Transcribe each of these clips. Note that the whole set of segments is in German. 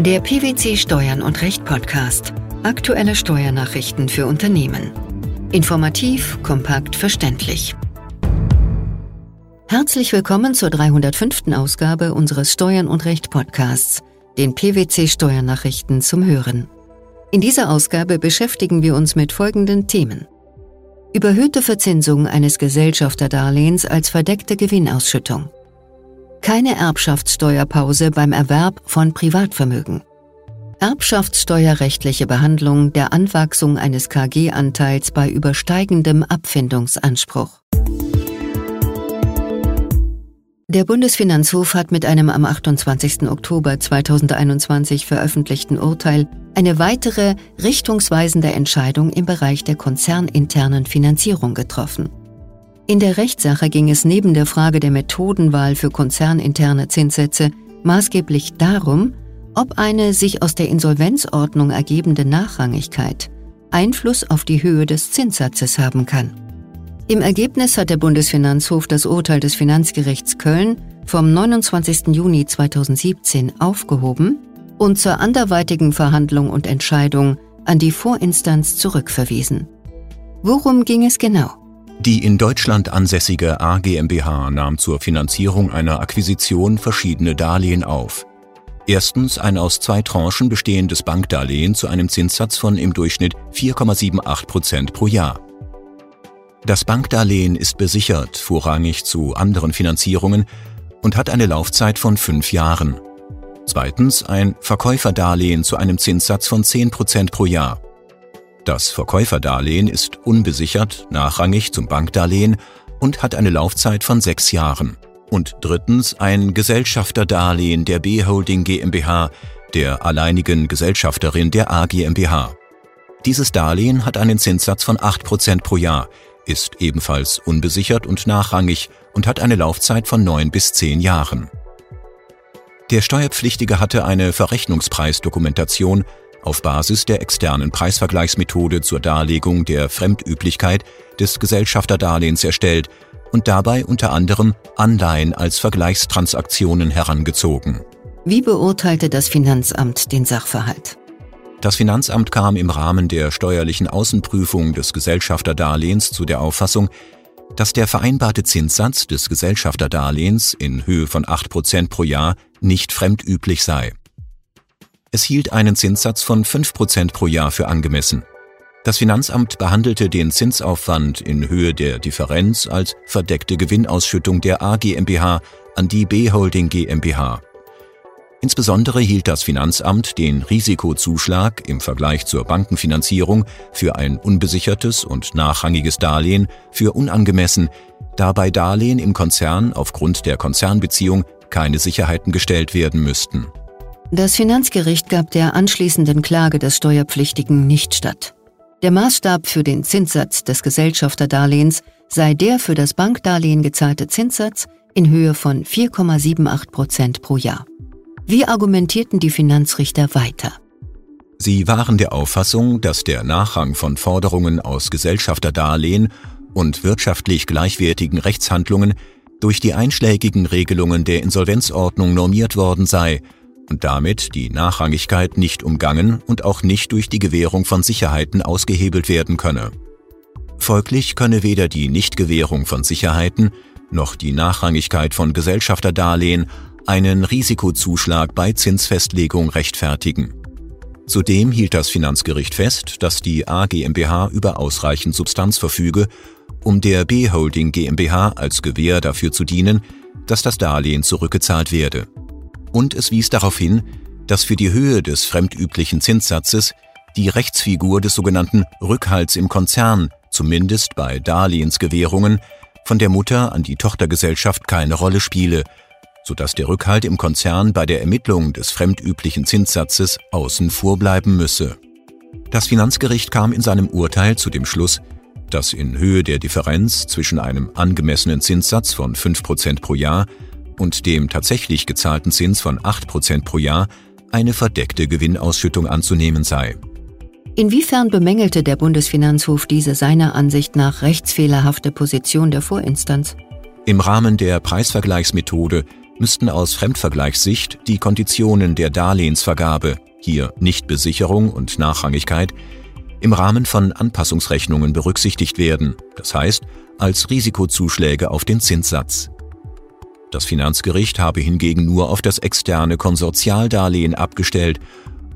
Der PwC Steuern und Recht Podcast. Aktuelle Steuernachrichten für Unternehmen. Informativ, kompakt, verständlich. Herzlich willkommen zur 305. Ausgabe unseres Steuern und Recht Podcasts, den PwC Steuernachrichten zum Hören. In dieser Ausgabe beschäftigen wir uns mit folgenden Themen. Überhöhte Verzinsung eines Gesellschafterdarlehens als verdeckte Gewinnausschüttung. Keine Erbschaftssteuerpause beim Erwerb von Privatvermögen. Erbschaftssteuerrechtliche Behandlung der Anwachsung eines KG-Anteils bei übersteigendem Abfindungsanspruch. Der Bundesfinanzhof hat mit einem am 28. Oktober 2021 veröffentlichten Urteil eine weitere richtungsweisende Entscheidung im Bereich der konzerninternen Finanzierung getroffen. In der Rechtssache ging es neben der Frage der Methodenwahl für konzerninterne Zinssätze maßgeblich darum, ob eine sich aus der Insolvenzordnung ergebende Nachrangigkeit Einfluss auf die Höhe des Zinssatzes haben kann. Im Ergebnis hat der Bundesfinanzhof das Urteil des Finanzgerichts Köln vom 29. Juni 2017 aufgehoben und zur anderweitigen Verhandlung und Entscheidung an die Vorinstanz zurückverwiesen. Worum ging es genau? Die in Deutschland ansässige AGmbH nahm zur Finanzierung einer Akquisition verschiedene Darlehen auf. Erstens ein aus zwei Tranchen bestehendes Bankdarlehen zu einem Zinssatz von im Durchschnitt 4,78 Prozent pro Jahr. Das Bankdarlehen ist besichert, vorrangig zu anderen Finanzierungen, und hat eine Laufzeit von fünf Jahren. Zweitens ein Verkäuferdarlehen zu einem Zinssatz von 10 Prozent pro Jahr. Das Verkäuferdarlehen ist unbesichert, nachrangig zum Bankdarlehen und hat eine Laufzeit von sechs Jahren. Und drittens ein Gesellschafterdarlehen der B-Holding GmbH, der alleinigen Gesellschafterin der A GmbH. Dieses Darlehen hat einen Zinssatz von 8% pro Jahr, ist ebenfalls unbesichert und nachrangig und hat eine Laufzeit von neun bis zehn Jahren. Der Steuerpflichtige hatte eine Verrechnungspreisdokumentation auf Basis der externen Preisvergleichsmethode zur Darlegung der Fremdüblichkeit des Gesellschafterdarlehens erstellt und dabei unter anderem Anleihen als Vergleichstransaktionen herangezogen. Wie beurteilte das Finanzamt den Sachverhalt? Das Finanzamt kam im Rahmen der steuerlichen Außenprüfung des Gesellschafterdarlehens zu der Auffassung, dass der vereinbarte Zinssatz des Gesellschafterdarlehens in Höhe von 8% pro Jahr nicht fremdüblich sei. Es hielt einen Zinssatz von 5% pro Jahr für angemessen. Das Finanzamt behandelte den Zinsaufwand in Höhe der Differenz als verdeckte Gewinnausschüttung der A GmbH an die B Holding GmbH. Insbesondere hielt das Finanzamt den Risikozuschlag im Vergleich zur Bankenfinanzierung für ein unbesichertes und nachrangiges Darlehen für unangemessen, da bei Darlehen im Konzern aufgrund der Konzernbeziehung keine Sicherheiten gestellt werden müssten. Das Finanzgericht gab der anschließenden Klage des Steuerpflichtigen nicht statt. Der Maßstab für den Zinssatz des Gesellschafterdarlehens sei der für das Bankdarlehen gezahlte Zinssatz in Höhe von 4,78 Prozent pro Jahr. Wie argumentierten die Finanzrichter weiter? Sie waren der Auffassung, dass der Nachrang von Forderungen aus Gesellschafterdarlehen und wirtschaftlich gleichwertigen Rechtshandlungen durch die einschlägigen Regelungen der Insolvenzordnung normiert worden sei und damit die Nachrangigkeit nicht umgangen und auch nicht durch die Gewährung von Sicherheiten ausgehebelt werden könne. Folglich könne weder die Nichtgewährung von Sicherheiten noch die Nachrangigkeit von Gesellschafterdarlehen einen Risikozuschlag bei Zinsfestlegung rechtfertigen. Zudem hielt das Finanzgericht fest, dass die A GmbH über ausreichend Substanz verfüge, um der B Holding GmbH als Gewähr dafür zu dienen, dass das Darlehen zurückgezahlt werde und es wies darauf hin, dass für die Höhe des fremdüblichen Zinssatzes die Rechtsfigur des sogenannten Rückhalts im Konzern, zumindest bei Darlehensgewährungen, von der Mutter an die Tochtergesellschaft keine Rolle spiele, sodass der Rückhalt im Konzern bei der Ermittlung des fremdüblichen Zinssatzes außen vor bleiben müsse. Das Finanzgericht kam in seinem Urteil zu dem Schluss, dass in Höhe der Differenz zwischen einem angemessenen Zinssatz von 5% pro Jahr und dem tatsächlich gezahlten Zins von 8% pro Jahr eine verdeckte Gewinnausschüttung anzunehmen sei. Inwiefern bemängelte der Bundesfinanzhof diese seiner Ansicht nach rechtsfehlerhafte Position der Vorinstanz? Im Rahmen der Preisvergleichsmethode müssten aus Fremdvergleichssicht die Konditionen der Darlehensvergabe, hier Nichtbesicherung und Nachrangigkeit, im Rahmen von Anpassungsrechnungen berücksichtigt werden, das heißt als Risikozuschläge auf den Zinssatz. Das Finanzgericht habe hingegen nur auf das externe Konsortialdarlehen abgestellt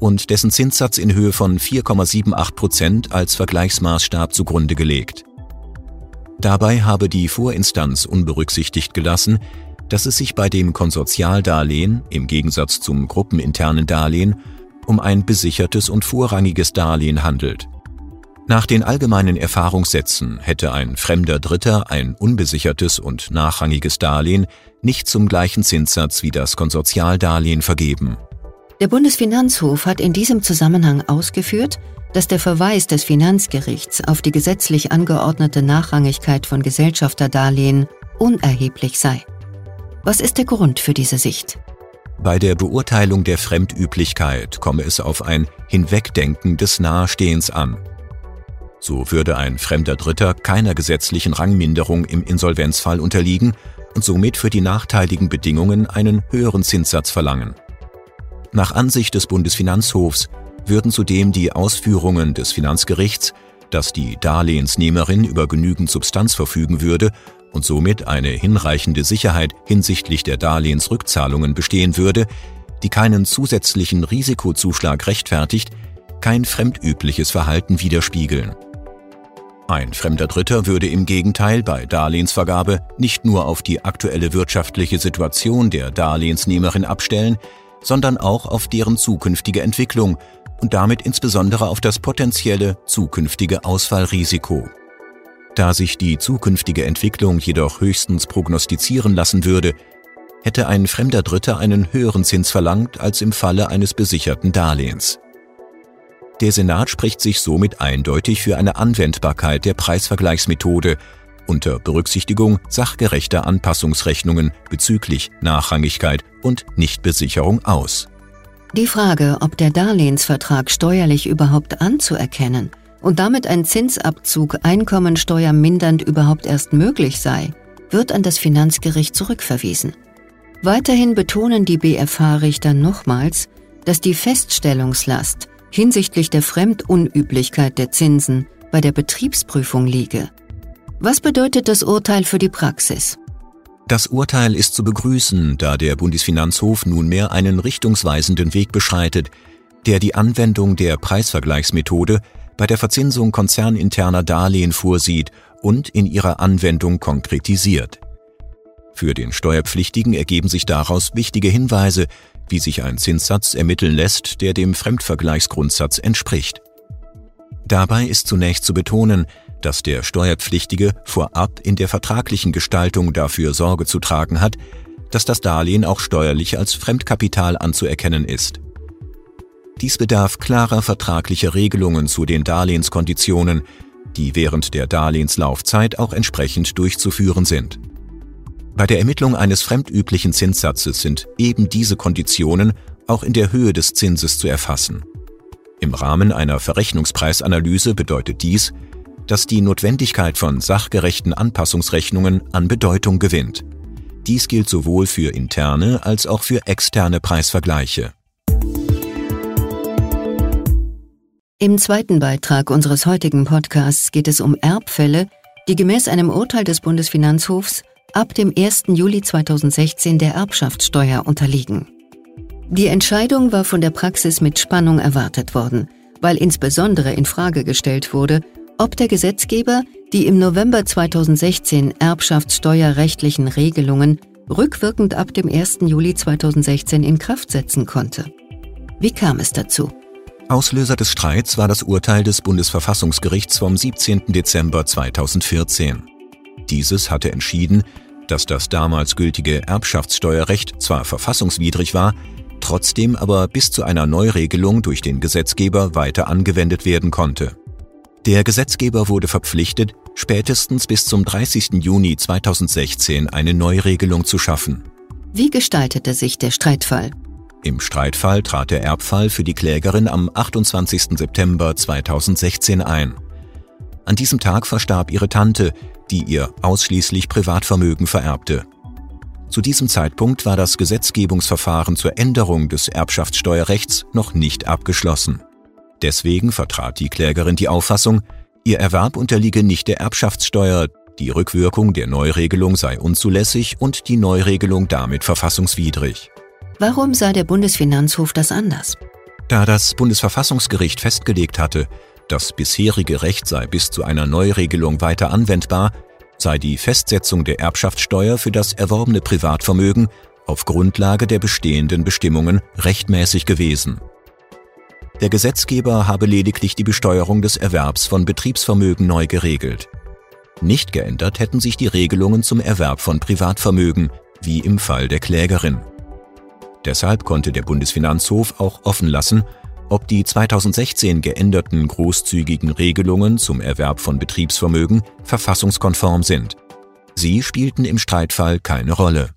und dessen Zinssatz in Höhe von 4,78 Prozent als Vergleichsmaßstab zugrunde gelegt. Dabei habe die Vorinstanz unberücksichtigt gelassen, dass es sich bei dem Konsortialdarlehen im Gegensatz zum gruppeninternen Darlehen um ein besichertes und vorrangiges Darlehen handelt. Nach den allgemeinen Erfahrungssätzen hätte ein fremder Dritter ein unbesichertes und nachrangiges Darlehen nicht zum gleichen Zinssatz wie das Konsortialdarlehen vergeben. Der Bundesfinanzhof hat in diesem Zusammenhang ausgeführt, dass der Verweis des Finanzgerichts auf die gesetzlich angeordnete Nachrangigkeit von Gesellschafterdarlehen unerheblich sei. Was ist der Grund für diese Sicht? Bei der Beurteilung der Fremdüblichkeit komme es auf ein Hinwegdenken des Nahestehens an. So würde ein fremder Dritter keiner gesetzlichen Rangminderung im Insolvenzfall unterliegen und somit für die nachteiligen Bedingungen einen höheren Zinssatz verlangen. Nach Ansicht des Bundesfinanzhofs würden zudem die Ausführungen des Finanzgerichts, dass die Darlehensnehmerin über genügend Substanz verfügen würde und somit eine hinreichende Sicherheit hinsichtlich der Darlehensrückzahlungen bestehen würde, die keinen zusätzlichen Risikozuschlag rechtfertigt, kein fremdübliches Verhalten widerspiegeln. Ein fremder Dritter würde im Gegenteil bei Darlehensvergabe nicht nur auf die aktuelle wirtschaftliche Situation der Darlehensnehmerin abstellen, sondern auch auf deren zukünftige Entwicklung und damit insbesondere auf das potenzielle zukünftige Ausfallrisiko. Da sich die zukünftige Entwicklung jedoch höchstens prognostizieren lassen würde, hätte ein fremder Dritter einen höheren Zins verlangt als im Falle eines besicherten Darlehens. Der Senat spricht sich somit eindeutig für eine Anwendbarkeit der Preisvergleichsmethode unter Berücksichtigung sachgerechter Anpassungsrechnungen bezüglich Nachrangigkeit und Nichtbesicherung aus. Die Frage, ob der Darlehensvertrag steuerlich überhaupt anzuerkennen und damit ein Zinsabzug einkommensteuermindernd überhaupt erst möglich sei, wird an das Finanzgericht zurückverwiesen. Weiterhin betonen die BFH-Richter nochmals, dass die Feststellungslast hinsichtlich der Fremdunüblichkeit der Zinsen bei der Betriebsprüfung liege. Was bedeutet das Urteil für die Praxis? Das Urteil ist zu begrüßen, da der Bundesfinanzhof nunmehr einen richtungsweisenden Weg beschreitet, der die Anwendung der Preisvergleichsmethode bei der Verzinsung konzerninterner Darlehen vorsieht und in ihrer Anwendung konkretisiert. Für den Steuerpflichtigen ergeben sich daraus wichtige Hinweise, wie sich ein Zinssatz ermitteln lässt, der dem Fremdvergleichsgrundsatz entspricht. Dabei ist zunächst zu betonen, dass der Steuerpflichtige vorab in der vertraglichen Gestaltung dafür Sorge zu tragen hat, dass das Darlehen auch steuerlich als Fremdkapital anzuerkennen ist. Dies bedarf klarer vertraglicher Regelungen zu den Darlehenskonditionen, die während der Darlehenslaufzeit auch entsprechend durchzuführen sind. Bei der Ermittlung eines fremdüblichen Zinssatzes sind eben diese Konditionen auch in der Höhe des Zinses zu erfassen. Im Rahmen einer Verrechnungspreisanalyse bedeutet dies, dass die Notwendigkeit von sachgerechten Anpassungsrechnungen an Bedeutung gewinnt. Dies gilt sowohl für interne als auch für externe Preisvergleiche. Im zweiten Beitrag unseres heutigen Podcasts geht es um Erbfälle, die gemäß einem Urteil des Bundesfinanzhofs ab dem 1. Juli 2016 der Erbschaftssteuer unterliegen. Die Entscheidung war von der Praxis mit Spannung erwartet worden, weil insbesondere in Frage gestellt wurde, ob der Gesetzgeber die im November 2016 erbschaftssteuerrechtlichen Regelungen rückwirkend ab dem 1. Juli 2016 in Kraft setzen konnte. Wie kam es dazu? Auslöser des Streits war das Urteil des Bundesverfassungsgerichts vom 17. Dezember 2014. Dieses hatte entschieden, dass das damals gültige Erbschaftssteuerrecht zwar verfassungswidrig war, trotzdem aber bis zu einer Neuregelung durch den Gesetzgeber weiter angewendet werden konnte. Der Gesetzgeber wurde verpflichtet, spätestens bis zum 30. Juni 2016 eine Neuregelung zu schaffen. Wie gestaltete sich der Streitfall? Im Streitfall trat der Erbfall für die Klägerin am 28. September 2016 ein. An diesem Tag verstarb ihre Tante, die ihr ausschließlich Privatvermögen vererbte. Zu diesem Zeitpunkt war das Gesetzgebungsverfahren zur Änderung des Erbschaftssteuerrechts noch nicht abgeschlossen. Deswegen vertrat die Klägerin die Auffassung, ihr Erwerb unterliege nicht der Erbschaftssteuer, die Rückwirkung der Neuregelung sei unzulässig und die Neuregelung damit verfassungswidrig. Warum sah der Bundesfinanzhof das anders? Da das Bundesverfassungsgericht festgelegt hatte, das bisherige Recht sei bis zu einer Neuregelung weiter anwendbar, sei die Festsetzung der Erbschaftssteuer für das erworbene Privatvermögen auf Grundlage der bestehenden Bestimmungen rechtmäßig gewesen. Der Gesetzgeber habe lediglich die Besteuerung des Erwerbs von Betriebsvermögen neu geregelt. Nicht geändert hätten sich die Regelungen zum Erwerb von Privatvermögen, wie im Fall der Klägerin. Deshalb konnte der Bundesfinanzhof auch offen lassen, ob die 2016 geänderten großzügigen Regelungen zum Erwerb von Betriebsvermögen verfassungskonform sind. Sie spielten im Streitfall keine Rolle.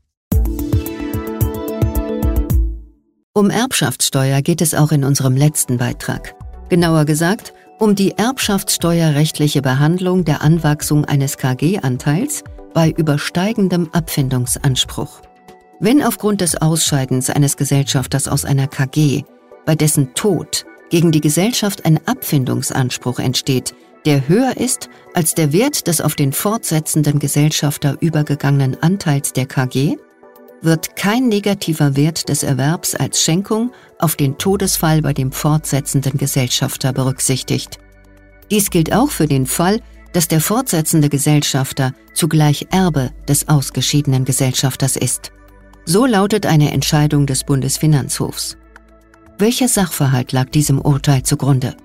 Um Erbschaftssteuer geht es auch in unserem letzten Beitrag. Genauer gesagt, um die erbschaftssteuerrechtliche Behandlung der Anwachsung eines KG-Anteils bei übersteigendem Abfindungsanspruch. Wenn aufgrund des Ausscheidens eines Gesellschafters aus einer KG bei dessen Tod gegen die Gesellschaft ein Abfindungsanspruch entsteht, der höher ist als der Wert des auf den fortsetzenden Gesellschafter übergegangenen Anteils der KG, wird kein negativer Wert des Erwerbs als Schenkung auf den Todesfall bei dem fortsetzenden Gesellschafter berücksichtigt. Dies gilt auch für den Fall, dass der fortsetzende Gesellschafter zugleich Erbe des ausgeschiedenen Gesellschafters ist. So lautet eine Entscheidung des Bundesfinanzhofs. Welcher Sachverhalt lag diesem Urteil zugrunde?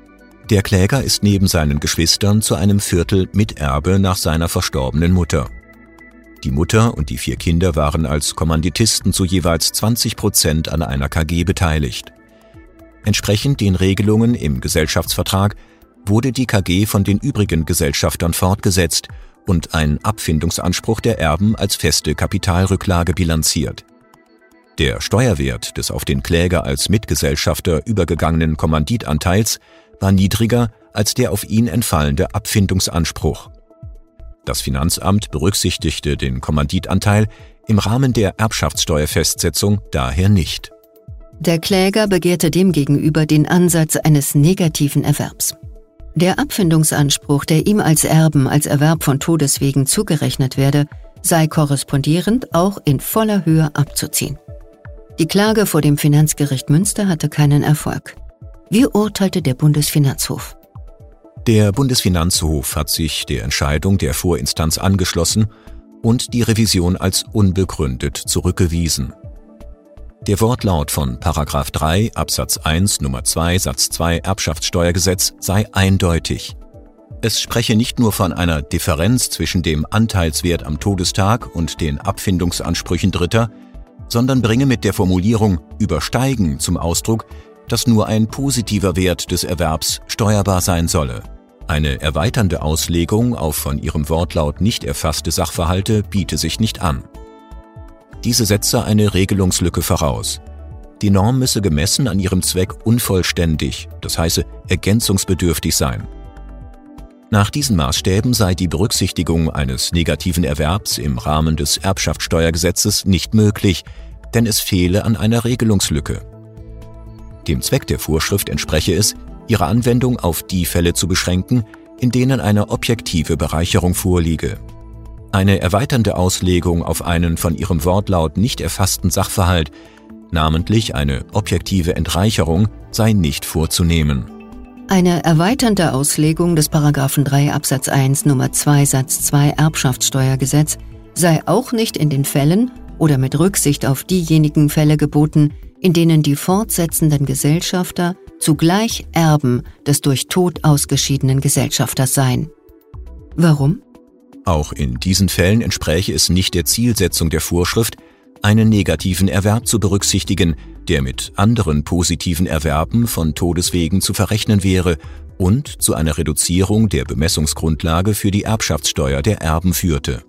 Der Kläger ist neben seinen Geschwistern zu einem Viertel Miterbe nach seiner verstorbenen Mutter. Die Mutter und die vier Kinder waren als Kommanditisten zu jeweils 20 Prozent an einer KG beteiligt. Entsprechend den Regelungen im Gesellschaftsvertrag wurde die KG von den übrigen Gesellschaftern fortgesetzt und ein Abfindungsanspruch der Erben als feste Kapitalrücklage bilanziert. Der Steuerwert des auf den Kläger als Mitgesellschafter übergegangenen Kommanditanteils war niedriger als der auf ihn entfallende Abfindungsanspruch. Das Finanzamt berücksichtigte den Kommanditanteil im Rahmen der Erbschaftssteuerfestsetzung daher nicht. Der Kläger begehrte demgegenüber den Ansatz eines negativen Erwerbs. Der Abfindungsanspruch, der ihm als Erben als Erwerb von Todeswegen zugerechnet werde, sei korrespondierend auch in voller Höhe abzuziehen. Die Klage vor dem Finanzgericht Münster hatte keinen Erfolg. Wie urteilte der Bundesfinanzhof? Der Bundesfinanzhof hat sich der Entscheidung der Vorinstanz angeschlossen und die Revision als unbegründet zurückgewiesen. Der Wortlaut von 3 Absatz 1 Nummer 2 Satz 2 Erbschaftssteuergesetz sei eindeutig. Es spreche nicht nur von einer Differenz zwischen dem Anteilswert am Todestag und den Abfindungsansprüchen Dritter, sondern bringe mit der Formulierung übersteigen zum Ausdruck, dass nur ein positiver Wert des Erwerbs steuerbar sein solle. Eine erweiternde Auslegung auf von ihrem Wortlaut nicht erfasste Sachverhalte biete sich nicht an. Diese setze eine Regelungslücke voraus. Die Norm müsse gemessen an ihrem Zweck unvollständig, das heiße ergänzungsbedürftig sein. Nach diesen Maßstäben sei die Berücksichtigung eines negativen Erwerbs im Rahmen des Erbschaftssteuergesetzes nicht möglich, denn es fehle an einer Regelungslücke. Dem Zweck der Vorschrift entspreche es, ihre Anwendung auf die Fälle zu beschränken, in denen eine objektive Bereicherung vorliege. Eine erweiternde Auslegung auf einen von ihrem Wortlaut nicht erfassten Sachverhalt, namentlich eine objektive Entreicherung, sei nicht vorzunehmen. Eine erweiternde Auslegung des Paragraphen 3 Absatz 1 Nummer 2 Satz 2 Erbschaftssteuergesetz sei auch nicht in den Fällen oder mit Rücksicht auf diejenigen Fälle geboten, in denen die fortsetzenden Gesellschafter zugleich Erben des durch Tod ausgeschiedenen Gesellschafters seien. Warum? Auch in diesen Fällen entspräche es nicht der Zielsetzung der Vorschrift, einen negativen Erwerb zu berücksichtigen, der mit anderen positiven Erwerben von Todeswegen zu verrechnen wäre und zu einer Reduzierung der Bemessungsgrundlage für die Erbschaftssteuer der Erben führte.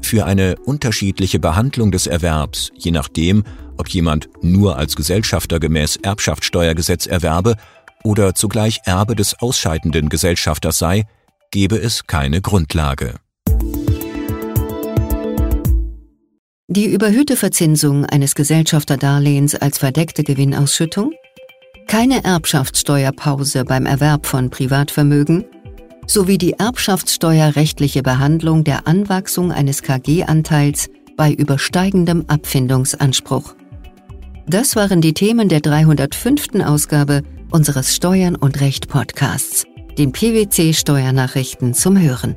Für eine unterschiedliche Behandlung des Erwerbs, je nachdem, ob jemand nur als Gesellschafter gemäß Erbschaftssteuergesetz erwerbe oder zugleich Erbe des ausscheidenden Gesellschafters sei, gebe es keine Grundlage. Die überhöhte Verzinsung eines Gesellschafterdarlehens als verdeckte Gewinnausschüttung, keine Erbschaftssteuerpause beim Erwerb von Privatvermögen sowie die erbschaftssteuerrechtliche Behandlung der Anwachsung eines KG-Anteils bei übersteigendem Abfindungsanspruch. Das waren die Themen der 305. Ausgabe unseres Steuern und Recht Podcasts, den PwC Steuernachrichten zum Hören.